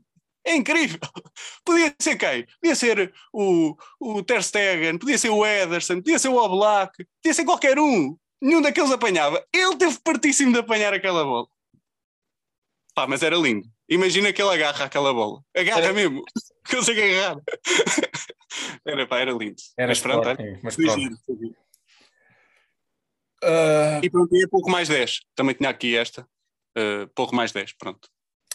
É incrível. Podia ser quem? Podia ser o, o Ter Stegen, podia ser o Ederson, podia ser o Oblak, podia ser qualquer um. Nenhum daqueles apanhava. Ele teve partíssimo de apanhar aquela bola. Pá, mas era lindo. Imagina que ele agarra aquela bola. Agarra era... mesmo. Consegue agarrar. era, pá, era lindo. Era mas pronto, mas pronto. Uh... E pronto, é pouco mais 10. Também tinha aqui esta. Uh, pouco mais 10, pronto.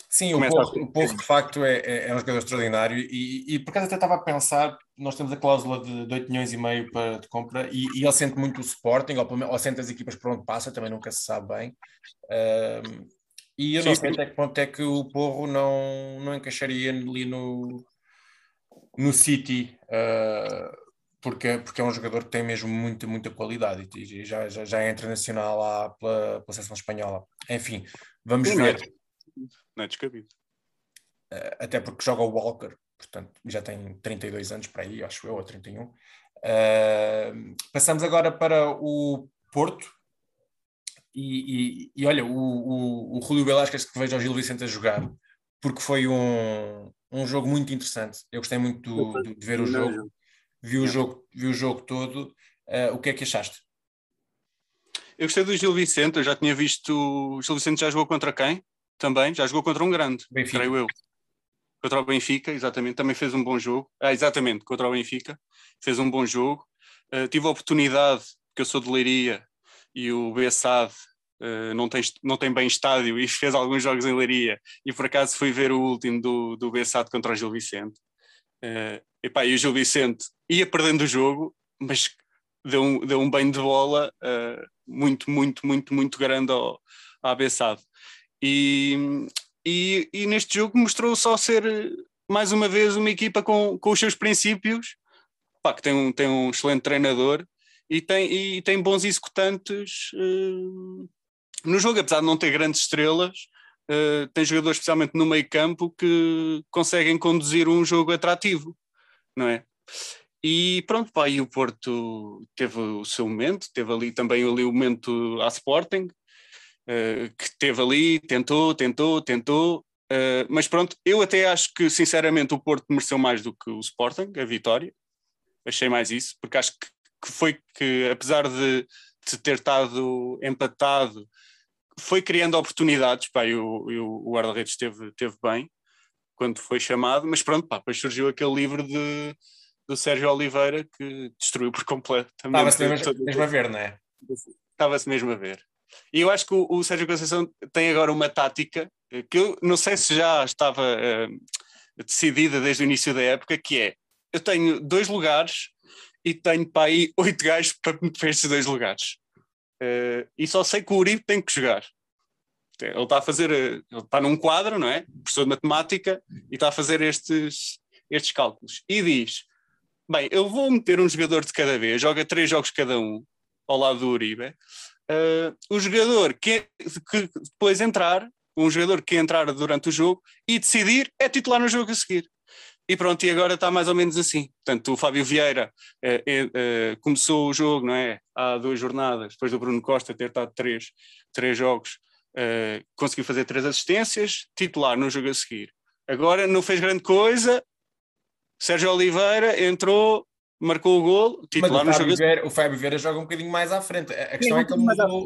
Sim, o Porro, o Porro, de facto é, é, é, um jogador extraordinário e, e por acaso até estava a pensar, nós temos a cláusula de, de 8 milhões e meio para, de compra e, e ele sente muito o Sporting, ou, ou sente as equipas por onde passa, também nunca se sabe bem. Uh, e eu sim, não sei sim. até que ponto é que o Porro não, não encaixaria ali no, no City. Uh, porque, porque é um jogador que tem mesmo muita, muita qualidade e já, já, já é internacional lá pela, pela seleção espanhola. Enfim, vamos ver. Não é descabido. Eh, até porque joga o Walker, portanto já tem 32 anos para aí, acho eu, ou 31. Uh, eh, passamos agora para o Porto. E, e, e olha, o, o, o Julio Velasquez que vejo ao Gil Vicente a jogar, porque foi um, um jogo muito interessante. Eu gostei muito do, do, de ver o jogo viu, o jogo, viu o jogo todo. Uh, o que é que achaste? Eu gostei do Gil Vicente, eu já tinha visto. O Gil Vicente já jogou contra quem? Também, já jogou contra um grande, Benfica. creio eu. Contra o Benfica, exatamente, também fez um bom jogo. Ah, exatamente, contra o Benfica, fez um bom jogo. Uh, tive a oportunidade, porque eu sou de Leiria e o Bessade uh, não, tem, não tem bem estádio e fez alguns jogos em Leiria, e por acaso fui ver o último do, do Bessade contra o Gil Vicente. Uh, epá, e o Gil Vicente ia perdendo o jogo, mas deu um, deu um banho de bola uh, muito, muito, muito, muito grande ao, ao Abessado. E, e, e, neste jogo mostrou só ser mais uma vez uma equipa com, com os seus princípios, pá, que tem um, tem um excelente treinador e tem, e tem bons executantes uh, no jogo, apesar de não ter grandes estrelas, uh, tem jogadores especialmente no meio campo que conseguem conduzir um jogo atrativo, não é? E pronto, pá, e o Porto teve o seu momento, teve ali também ali o momento à Sporting, uh, que teve ali, tentou, tentou, tentou, uh, mas pronto, eu até acho que sinceramente o Porto mereceu mais do que o Sporting, a vitória, achei mais isso, porque acho que, que foi que apesar de, de ter estado empatado, foi criando oportunidades, pá, e o, e o guarda-redes esteve, esteve bem quando foi chamado, mas pronto, pá, depois surgiu aquele livro de do Sérgio Oliveira que destruiu por completo. Estava-se mesmo, mesmo, a ver, não é? Estava-se mesmo a ver. E eu acho que o, o, Sérgio Conceição tem agora uma tática eh, que eu não sei se já estava uh, decidida desde o início da época, que é, eu tenho dois lugares e tenho para aí oito gajos para me esses dois lugares. Uh, e só sei que o Uribe tem que jogar. Ele está a fazer, ele está num quadro, não é? Professor de matemática, e está a fazer estes, estes cálculos. E diz: Bem, eu vou meter um jogador de cada vez, joga três jogos cada um, ao lado do Uribe. Uh, o jogador que, que, depois entrar, um jogador que entrar durante o jogo e decidir é titular no jogo a seguir. E pronto, e agora está mais ou menos assim. Portanto, o Fábio Vieira uh, uh, começou o jogo, não é? Há duas jornadas, depois do Bruno Costa ter estado três, três jogos, conseguiu fazer três assistências, titular no jogo a seguir. Agora não fez grande coisa, Sérgio Oliveira entrou, marcou o gol, titular Mas o Fábio, Vieira, o Fábio Vieira joga um bocadinho mais à frente. A questão sim, é que ele mudou,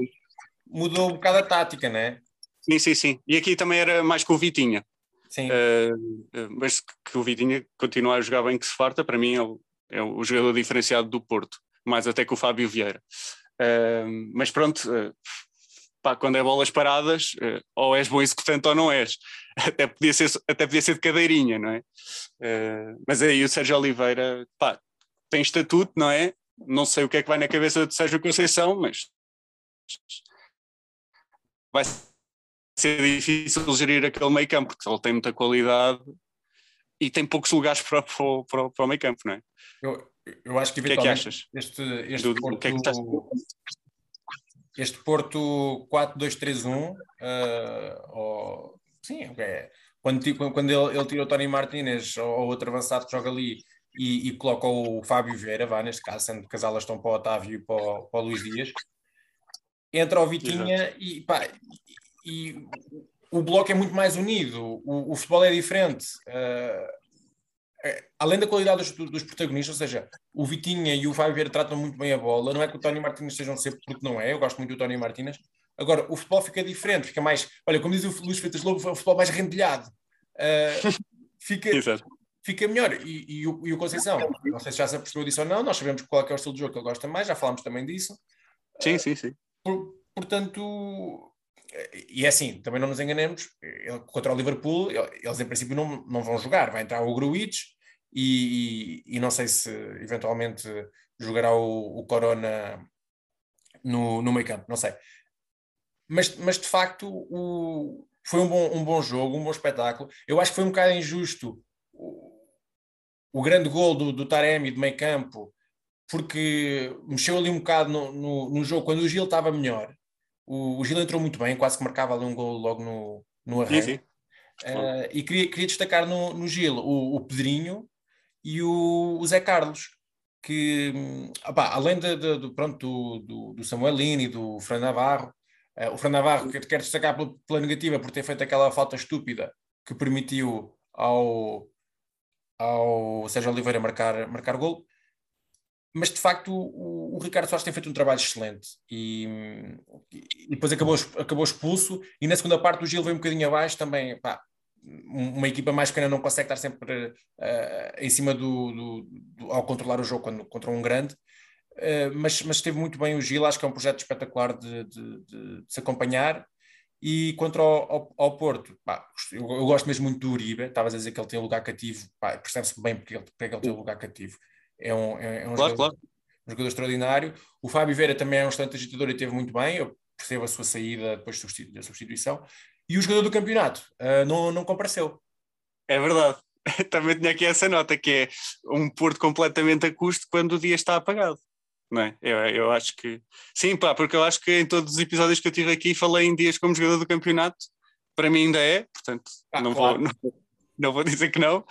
mudou um bocado a tática, não é? Sim, sim, sim. E aqui também era mais com o Vitinha. Sim. Uh, mas que o Vitinha continua a jogar bem que se farta, para mim é o, é o jogador diferenciado do Porto, mais até que o Fábio Vieira. Uh, mas pronto, uh, pá, quando é bolas paradas, ou és bom executante ou não és. Até podia ser, até podia ser de cadeirinha, não é? Uh, mas aí o Sérgio Oliveira, pá, tem estatuto, não é? Não sei o que é que vai na cabeça de Sérgio Conceição, mas vai ser difícil gerir aquele meio campo, porque ele tem muita qualidade e tem poucos lugares para, para, para, o meio campo, não é? Eu, eu acho que eventualmente o que é que achas? este, este do, Porto, que é que estás este Porto 4-2-3-1, uh, ou, sim, é, quando, quando ele, ele tira o Tony Martinez ou outro avançado que joga ali e, e coloca o Fábio Vieira, vá neste caso, sendo que as alas estão para o Otávio e para o, para o Luís Dias, entra o Vitinha e, pá, e, e, o bloco é muito mais unido, o, o futebol é diferente. Uh, além da qualidade dos, dos, protagonistas, ou seja, o Vitinha e o Fábio Vieira tratam muito bem a bola, não é que o Tony Martínez sejam sempre porque não é, eu gosto muito do Tony Martínez. Agora, o futebol fica diferente, fica mais, olha, como diz o Luís Freitas Lobo, é um futebol mais rendilhado. Uh, fica, fica melhor. E, e, o, e o Conceição, não sei se já se apercebeu disso ou não, nós sabemos qual é, é o estilo de jogo que ele gosta mais, já falámos também disso. Sim, sim, sim. Por, portanto, e é assim, também não nos enganemos, contra o Liverpool, eles em princípio não, não vão jogar, vai entrar o Gruitch e, e, e não sei se eventualmente jogará o, o Corona no, no meio campo, não sei. Mas, mas de facto o, foi um bom, um bom jogo, um bom espetáculo. Eu acho que foi um bocado injusto o, o grande gol do, do Taremi de meio campo, porque mexeu ali um bocado no, no, no jogo quando o Gil estava melhor o, o Gil entrou muito bem, quase que marcava ali um gol logo no, no arranque. Sim, sim. Uh, e queria, queria destacar no, no Gil o, o Pedrinho e o, o Zé Carlos, que opa, além de, de, de, pronto, do, do, Samuelini e do Fran Navarro, uh, o Fran Navarro quer, quer destacar pela, pela, negativa por ter feito aquela falta estúpida que permitiu ao, ao Sérgio Oliveira marcar, marcar gol mas de facto o, o, Ricardo Soares tem feito um trabalho excelente e, e, depois acabou, acabou expulso. E na segunda parte o Gil veio um bocadinho abaixo também, pá, uma equipa mais pequena não consegue estar sempre uh, em cima do, do, do, ao controlar o jogo quando, contra um grande. Uh, mas, mas esteve muito bem o Gil, acho que é um projeto espetacular de, de, de, de se acompanhar E contra o, ao, ao Porto, pá, eu, eu, gosto mesmo muito do Uribe, estavas a dizer que ele tem lugar cativo, percebe-se bem porque ele, porque ele tem lugar cativo. É um, é, é um, claro, jogador, claro. um jogador extraordinário. O Fábio Vera também é um excelente agitador e teve muito bem, eu percebo a sua saída depois da substituição. E o jogador do campeonato uh, não, não compareceu. É verdade. Também tinha aqui essa nota, que é um Porto completamente a custo quando o dia está apagado. Não é? eu, eu acho que. Sim, pá, porque eu acho que em todos os episódios que eu tive aqui falei em dias como jogador do campeonato. Para mim ainda é, portanto, ah, não, claro. vou, não, não, vou dizer que não.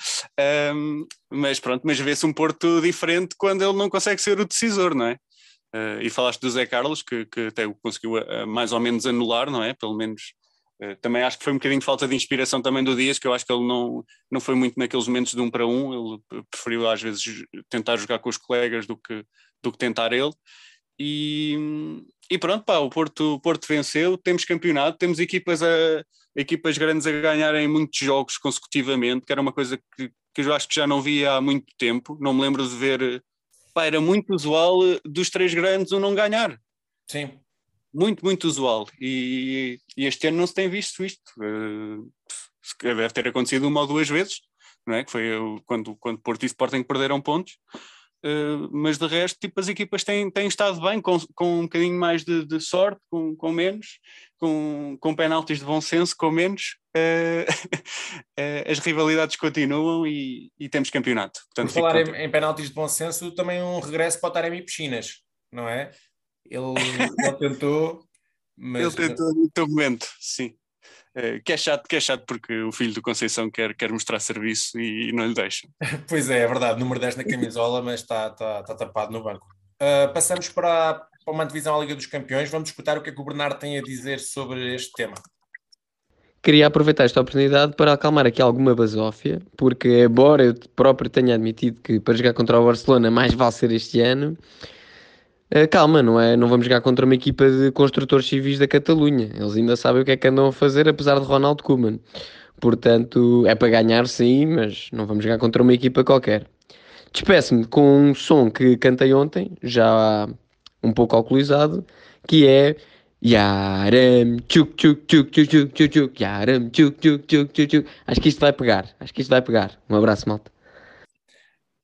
Um, mas pronto, mas vê-se um Porto diferente quando ele não consegue ser o decisor, não é? Uh, e falaste do Zé Carlos, que, que até o conseguiu uh, mais ou menos anular, não é? Pelo menos uh, também acho que foi um bocadinho de falta de inspiração também do Dias, que eu acho que ele não, não foi muito naqueles momentos de um para um, ele preferiu às vezes tentar jogar com os colegas do que, do que tentar ele. E, e pronto, pá, o Porto, o Porto venceu, temos campeonato, temos equipas, a, equipas grandes a ganharem muitos jogos consecutivamente, que era uma coisa que, que eu acho que já não via há muito tempo, não me lembro de ver pá, era muito usual eh, dos três grandes um não ganhar. Sim. Muito, muito usual. E, e este ano não se tem visto isto. Uh, deve ter acontecido uma ou duas vezes, não é? Que foi quando, quando Porto e Sporting perderam pontos. Uh, mas de resto, tipo, as equipas têm, têm estado bem, com, com um bocadinho mais de, de sorte, com, com menos, com, com penaltis de bom senso, com menos. Uh, uh, as rivalidades continuam e, e temos campeonato. Portanto, Por falar em, em penaltis de bom senso, também um regresso para o Taremi Piscinas, não é? Ele, ele tentou, mas... Ele tentou no teu momento, sim. Eh, que é chato, que é chato porque o filho do Conceição quer, quer mostrar serviço e, e não lhe deixa. pois é, é verdade, número 10 na camisola, mas está, está, está tapado no banco. Uh, passamos para, para uma divisão à Liga dos Campeões, vamos escutar o que é que o Bernardo tem a dizer sobre este tema. Queria aproveitar esta oportunidade para acalmar aqui alguma basófia, porque embora eu próprio tenha admitido que para jogar contra o Barcelona mais vale ser este ano, Uh, calma, não é? Não vamos jogar contra uma equipa de construtores civis da Catalunha. Eles ainda sabem o que é que andam a fazer, apesar de Ronald Koeman. Portanto, é para ganhar, sim, mas não vamos jogar contra uma equipa qualquer. Despeço-me com um som que cantei ontem, já um pouco alcoolizado, que é Yaram tchuk tchuk tchuk tchuk tchuk tchuk Yaram tchuk tchuk tchuk tchuk tchuk Acho que isto vai pegar, acho que isto vai pegar. Um abraço, malta.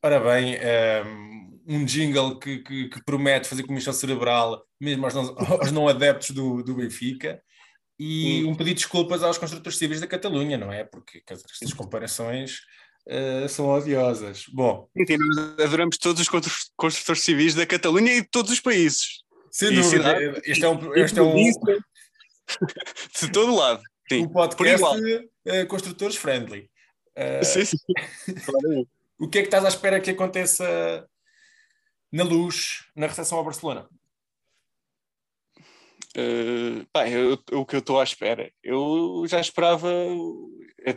Ora bem, um ehm, um jingle que, que, que, promete fazer comissão cerebral, mesmo aos não, aos não adeptos do, do Benfica, e um pedido de desculpas aos construtores civis da Catalunha, não é? Porque dizer, estas comparações uh, são odiosas. Bom. Sim, nós adoramos todos os construtores civis da Catalunha e de todos os países. Sem dúvida. Este é um. Este é um... de todo lado. Sim, um podcast uh, construtores friendly. Uh, sim, sim. o que é que estás à espera que aconteça na luz na recepção ao Barcelona? Uh, pá, eu, o que eu estou à espera, eu já esperava,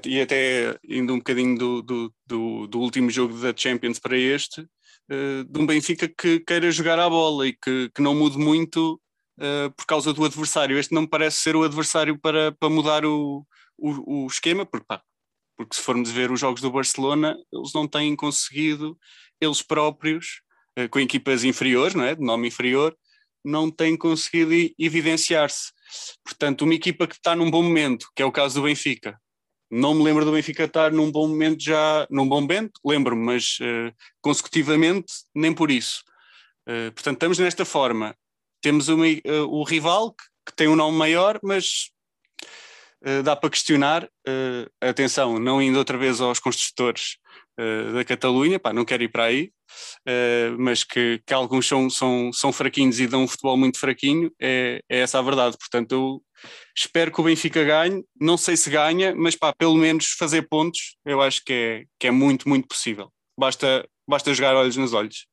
e até indo um bocadinho do, do, do, do último jogo da Champions para este, uh, de um Benfica que queira jogar à bola e que, que não mude muito uh, por causa do adversário. Este não me parece ser o adversário para, para mudar o, o, o esquema, porque, pá, porque se formos ver os jogos do Barcelona, eles não têm conseguido, eles próprios, com equipas inferiores, não é? de nome inferior, não tem conseguido evidenciar-se. Portanto, uma equipa que está num bom momento, que é o caso do Benfica, não me lembro do Benfica estar num bom momento já, num bom momento, lembro-me, mas uh, consecutivamente, nem por isso. Uh, portanto, estamos nesta forma. Temos uma, uh, o rival, que, que, tem um nome maior, mas dá para questionar. atenção, não indo outra vez aos construtores da Catalunha, pá, não quero ir para aí, mas que, que alguns são, são, são fraquinhos e dão um futebol muito fraquinho, é, é essa a verdade. Portanto, eu espero que o Benfica ganhe, não sei se ganha, mas pá, pelo menos fazer pontos, eu acho que é, que é muito, muito possível. Basta, basta jogar olhos nos olhos.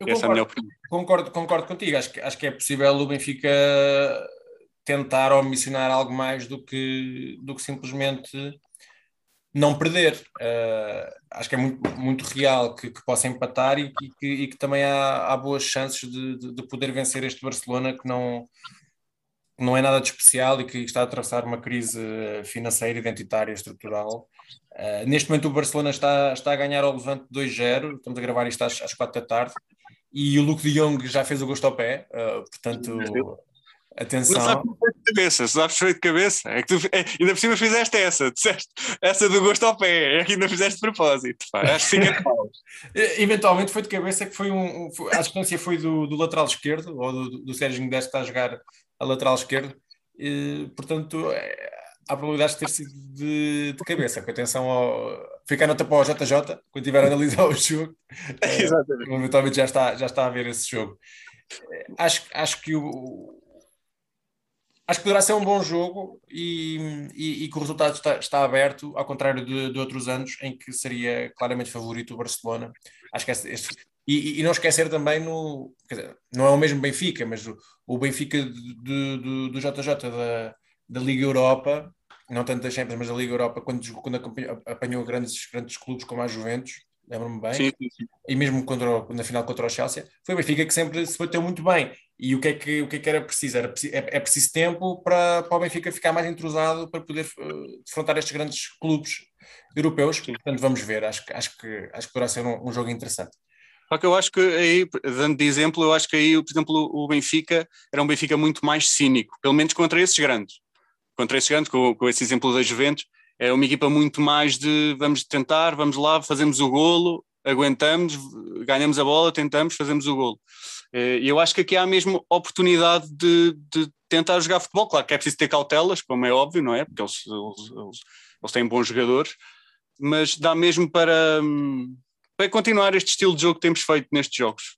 Eu Essa concordo, é a minha opinião. Concordo, concordo contigo, acho que, acho que é possível o Benfica tentar ou missionar algo mais do que, do que simplesmente não perder. Uh, acho que é muito, muito real que, que possa empatar e, e, que, e que, também há, há boas chances de, de, de, poder vencer este Barcelona que não, não é nada de especial e que está a atravessar uma crise financeira, identitária, estrutural. Uh, neste momento o Barcelona está, está a ganhar ao Levante 2-0, estamos a gravar isto às, às 4 da tarde, e o Luke de Jong já fez o gosto ao pé, uh, portanto Atenção. Não sabes foi de cabeça, sabes foi de cabeça. É que tu, é, ainda por cima fizeste essa, disseste essa do gosto ao pé, é que ainda fizeste de propósito. Pá, acho que fica de paus. Eventualmente foi de cabeça que foi um. foi- a distância foi do, do lateral esquerdo, ou do, do Sérgio Modesto que está a jogar a lateral esquerdo. E, portanto, é, há probabilidade de ter sido de, de cabeça. Com atenção ao. Fica a nota para o JJ, quando estiver a analisar o jogo. É, Exatamente. eventualmente já está, já está a ver esse jogo. É, Acho, acho que o. Acho que poderá ser um bom jogo e, e- e que o resultado está, está aberto, ao contrário de, de outros anos em que seria claramente favorito o Barcelona. Acho que este, este- e, e não esquecer também no. dizer, não é o mesmo Benfica, mas o, o Benfica de- de- do, do JJ da, da Liga Europa, não tanto da Champions, mas da Liga Europa, quando, quando apanhou, grandes, grandes clubes como a Juventus, lembro-me bem Sim, sim, sim. e mesmo contra na final contra o Chelsea, foi o Benfica que sempre se bateu muito bem. E o que é que, o que, é que era preciso? Era, é, é preciso tempo para, para o Benfica ficar mais entrosado para poder eh, defrontar estes grandes clubes europeus. Portanto, vamos ver. Acho, que- acho, que, acho que poderá ser um, um jogo interessante. Só que eu acho que aí, dando de exemplo, eu acho que aí, por exemplo, o Benfica era um Benfica muito mais cínico, pelo menos contra esses grandes. Contra esses grandes, com, com esse exemplo da Juventus, é uma equipa muito mais de vamos tentar, vamos lá, fazemos o golo, aguentamos, ganhamos a bola, tentamos, fazemos o golo. Eh, E eu acho que aqui há mesmo oportunidade de, de tentar jogar futebol. Claro que é preciso ter cautelas, como é óbvio, não é? Porque eles, eles, eles, eles têm bons jogadores, mas dá mesmo para, hum, para continuar este estilo de jogo que temos feito nestes jogos.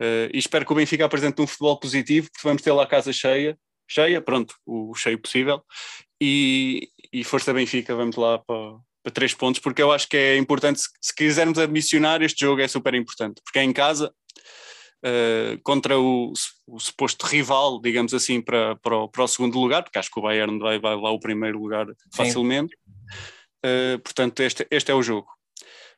Eh, e espero que o Benfica apresente um futebol positivo, porque vamos ter lá a casa cheia, cheia, pronto, o cheio possível, e, e força Benfica, vamos lá para, para três pontos, porque eu acho que é importante, se, se quisermos ambicionar, este jogo é super importante, porque é em casa, eh, contra o, o suposto rival, digamos assim, para, para, o, para o segundo lugar, porque acho que o Bayern vai, vai lá o primeiro lugar facilmente. Eh, portanto, este, este é o jogo.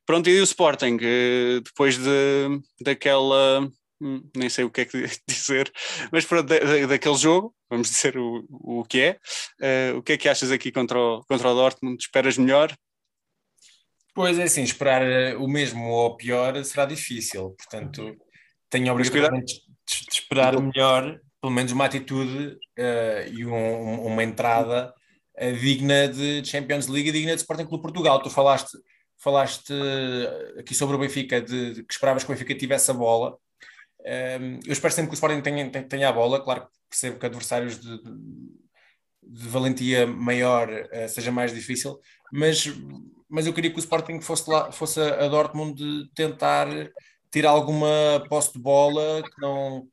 Pronto, e o Sporting, eh, depois de, daquela. hum, Nem sei o que é que dizer, mas pronto, da- da- daquele jogo, vamos dizer o, o que é. O que é que achas aqui contra o, contra o Dortmund? Esperas melhor? Pois é, assim, esperar o mesmo ou pior será difícil. Portanto, tenho obrigação de, de- esperar melhor, pelo menos uma atitude eh, e um- um- uma entrada eh, digna de Champions League e digna de Sporting Clube Portugal. Tu falaste, falaste eh, aqui sobre o Benfica, de, de que esperavas que o Benfica tivesse a bola. Eh, eu espero sempre que o Sporting tenha, tenha- a bola. Claro que percebo que adversários de, de- valentia maior eh, seja mais difícil, mas, mas eu queria que o Sporting fosse, lá, fosse a Dortmund de tentar ter alguma posse de bola que não,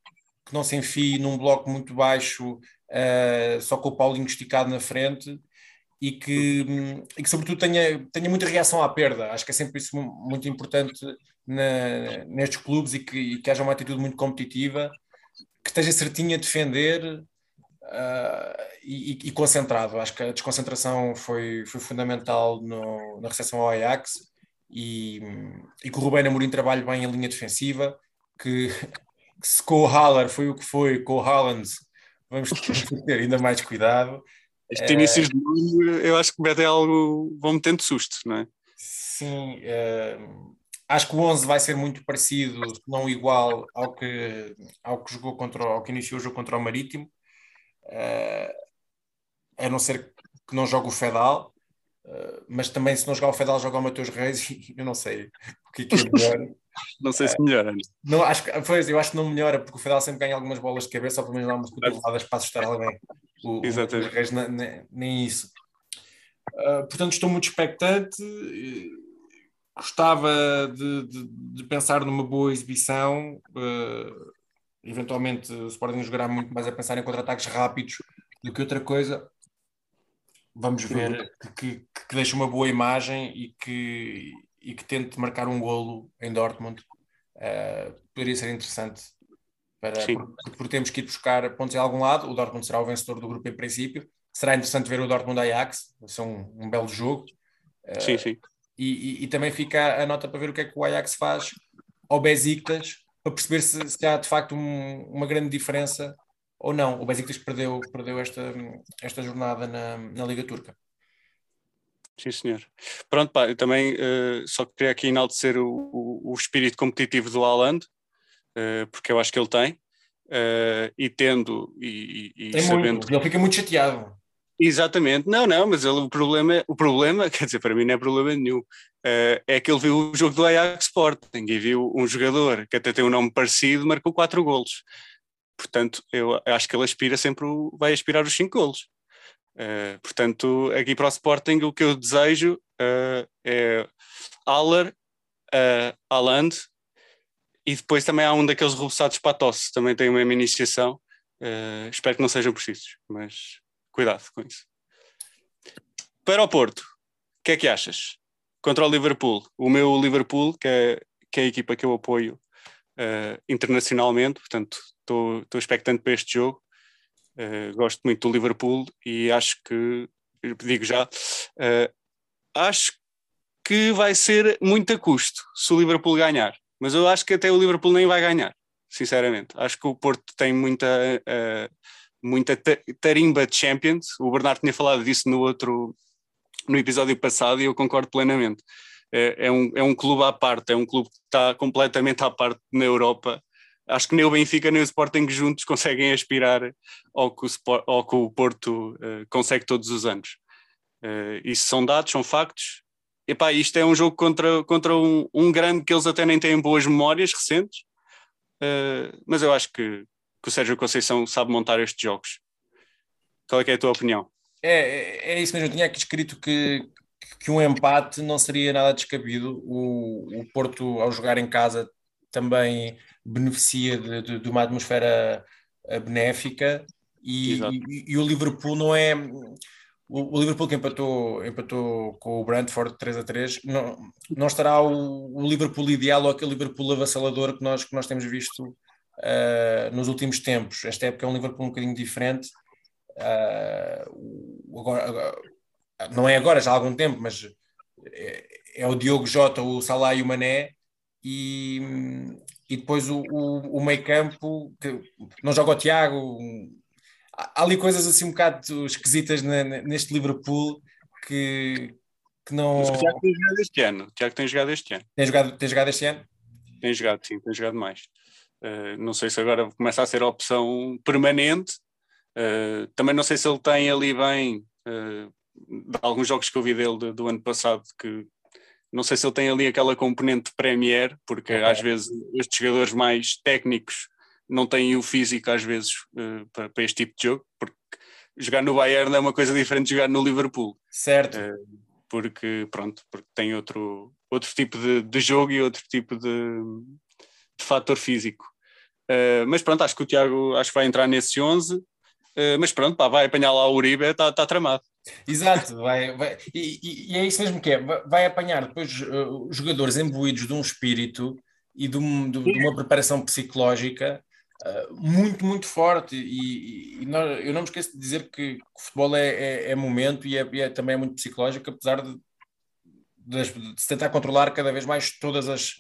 que não se enfie num bloco muito baixo, eh, só com o Paulinho esticado na frente e que, e que sobretudo tenha, tenha muita reação à perda. Acho que é sempre isso mu- muito importante na- nestes clubes e que, e que haja uma atitude muito competitiva, que esteja certinho a defender e, e- e concentrado. Acho que a desconcentração foi, foi fundamental no- na recepção ao Ajax e, e que o Rubén Amorim trabalhe bem em linha defensiva, que, que se com o Haller foi o que foi, com o Haaland vamos ter ainda mais cuidado. Estes Eh, inícios de ano, eu acho que metem algo, vão metendo susto, não é? Sim, eh, acho que o 11 vai ser muito parecido, se não igual ao que, ao que jogou contra, ao que iniciou o jogo contra o Marítimo, eh, a não ser que não jogue o Fedal, mas também se não jogar o Fedal, joga o Mateus Reis eu não sei o que é que é melhor. Não sei se melhora. não. Não, acho pois, eu acho que não melhora, porque o Fedal sempre ganha algumas bolas de cabeça, ou pelo menos dá umas cotoveladas para assustar alguém. O, o Exatamente. Mateus Reis ne- ne- nem isso. Uh, portanto, estou muito expectante. Gostava de, de- de pensar numa boa exibição. uh, eventualmente, o Sporting jogará muito mais a pensar em contra-ataques rápidos do que outra coisa. Vamos ver que, que, que deixe uma boa imagem e que, e que tente marcar um golo em Dortmund. Uh, poderia ser interessante para, Sim. porque, porque temos que ir buscar pontos em algum lado. O Dortmund será o vencedor do grupo em princípio. Será interessante ver o Dortmund Ajax, vai ser um, um belo jogo. Uh, Sim, sim. e, e- e também fica a nota para ver o que é que o Ajax faz ao Besiktas para perceber se, se há de facto um- uma grande diferença ou não. O Besiktas perdeu, perdeu esta, esta jornada na, na Liga Turca. Sim, senhor. Pronto, pá, eu também eh, só queria aqui enaltecer o, o, o espírito competitivo do Haaland, eh, porque eu acho que ele tem, uh, e tendo e, e, Tem sabendo. muito. Ele fica muito chateado. Exatamente, não, não, mas ele, o, problema, o problema, quer dizer, para mim não é problema nenhum, uh, é que ele viu o jogo do Ajax Sporting e viu um jogador que até tem um nome parecido, marcou quatro golos. Portanto, eu acho que ele aspira sempre, vai aspirar os cinco golos. Uh, portanto, aqui para o Sporting, o que eu desejo uh, é Haller, uh, e depois também há um daqueles rebuçados para a tosse, também tem uma iniciação. Uh, espero que não sejam precisos, mas cuidado com isso. Para o Porto, o que é que achas? Contra o Liverpool, o meu Liverpool, que é, que é a equipa que eu apoio uh, internacionalmente, portanto estou expectante para este jogo. Uh, gosto muito do Liverpool e acho que, digo já, uh, acho que vai ser muito a custo se o Liverpool ganhar. Mas eu acho que até o Liverpool nem vai ganhar, sinceramente. Acho que o Porto tem muita, uh, muita ta- tarimba de Champions. O Bernardo tinha falado disso no outro no episódio passado e eu concordo plenamente. É, é um, é um clube à parte, é um clube que está completamente à parte na Europa. Acho que nem o Benfica nem o Sporting juntos conseguem aspirar ao que o, Spor- ao que o Porto uh, consegue todos os anos. Uh, isso são dados, são factos. Epá, isto é um jogo contra, contra um, um grande que eles até nem têm boas memórias recentes, Uh, mas eu acho que, que o Sérgio Conceição sabe montar estes jogos. Qual é, é a tua opinião? É, é, é isso mesmo. Eu tinha aqui escrito que, que um empate não seria nada descabido. O, o Porto, ao jogar em casa, também beneficia de, de- de uma atmosfera eh, benéfica e, e- e o Liverpool não é. O, o Liverpool que empatou, empatou com o Brentford 3 a 3 não, não estará o, o Liverpool ideal ou aquele Liverpool avassalador que nós, que nós temos visto eh, nos últimos tempos. Esta época é um Liverpool um bocadinho diferente. O- agora, agora- não é agora, já há algum tempo, mas é, é o Diogo Jota, o Salah e o Mané, e, e depois o, o, o meio campo, que não joga o Tiago. Há ali coisas assim um bocado esquisitas na- neste Liverpool que, que não. Mas o Tiago tem jogado este ano. O Tiago tem jogado este ano. Tem jogado, tem jogado este ano? Tem jogado, sim, tem jogado mais. Uh, não sei se agora começa a ser a opção permanente. Uh, também não sei se ele tem ali bem uh, de alguns jogos que eu vi dele do, do ano passado que não sei se ele tem ali aquela componente de Premier, porque às vezes estes jogadores mais técnicos não têm o físico às vezes uh, para, para este tipo de jogo, porque jogar no Bayern é uma coisa diferente de jogar no Liverpool Certo. Eh, porque pronto, porque tem outro, outro tipo de, de jogo e outro tipo de, de fator físico. Eh, mas pronto, acho que o Tiago acho que vai entrar nesse 11. eh, mas pronto, pá, vai apanhar lá o Uribe, está tá tramado. Exato, vai, vai- e, e- é isso mesmo que é. Vai- apanhar depois uh, jogadores imbuídos de um espírito e de, um- de- de uma preparação psicológica uh, muito, muito forte. E, e- nós- eu não me esqueço de dizer que, o futebol é, é- é momento e, é, é- também é muito psicológico, apesar de, de se tentar controlar cada vez mais todas as,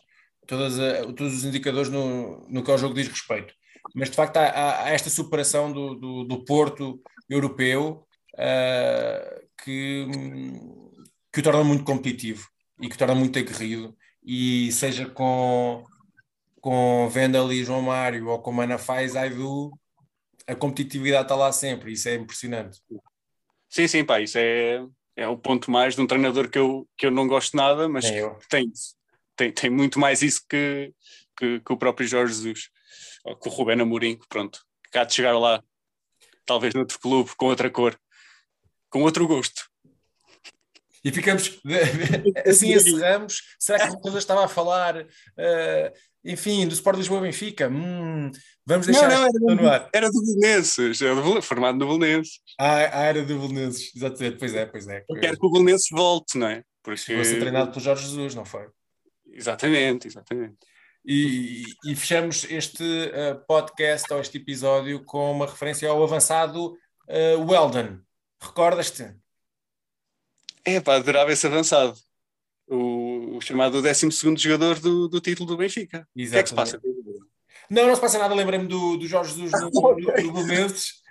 todas a- todos os indicadores no, no que ao jogo diz respeito. Mas de facto há, há- há esta superação do, do, do Porto europeu uh, que, que o torna muito competitivo e que o torna muito aguerrido. E seja com, com Vendel e João Mário ou com Manafá e Zaidu, a competitividade está lá sempre. Isso é impressionante. Sim, sim, pá, isso é, é o ponto mais de um treinador que eu, que eu não gosto nada, mas eu. tem. Tem, tem muito mais isso que, que, que o próprio Jorge Jesus, ou que o Rubén Amorim, que pronto, que há de chegar lá, talvez noutro clube, com outra cor, com outro gosto. E ficamos assim encerramos. Será que o Rosa estava a falar, eh, enfim, do Sport Lisboa Benfica? Hum, vamos deixar não, não, esta no ar. Era do Belenenses, era do formado no Belenenses. Ah, a era do Belenenses, exatamente. Pois é, pois é. Eu quero que o Belenenses volte, não é? Porque... Chegou a ser treinado pelo Jorge Jesus, não foi? Exatamente, exatamente. E, e fechamos este eh, podcast ou este episódio com uma referência ao avançado eh, Weldon. Recordas-te? É pá, adorava esse avançado. O, o chamado 12 jogador do, do título do Benfica. Exatamente. O que é que se passa? Não, não se passa nada. Lembrei-me do, do Jorge dos no, do,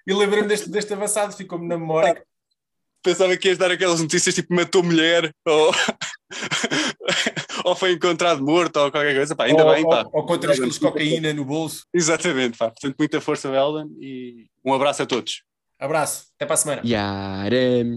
e lembrei-me deste, deste avançado. Ficou-me na memória. Ah, pensava que ias dar aquelas notícias tipo matou mulher ou, ou foi encontrado morto ou qualquer coisa. Pá, ainda ou, bem, pá. Ou com 3 quilos de cocaína no bolso. Exatamente, pá. Portanto, muita força, Belden, e um abraço a todos. Abraço, até para a semana. Yaram.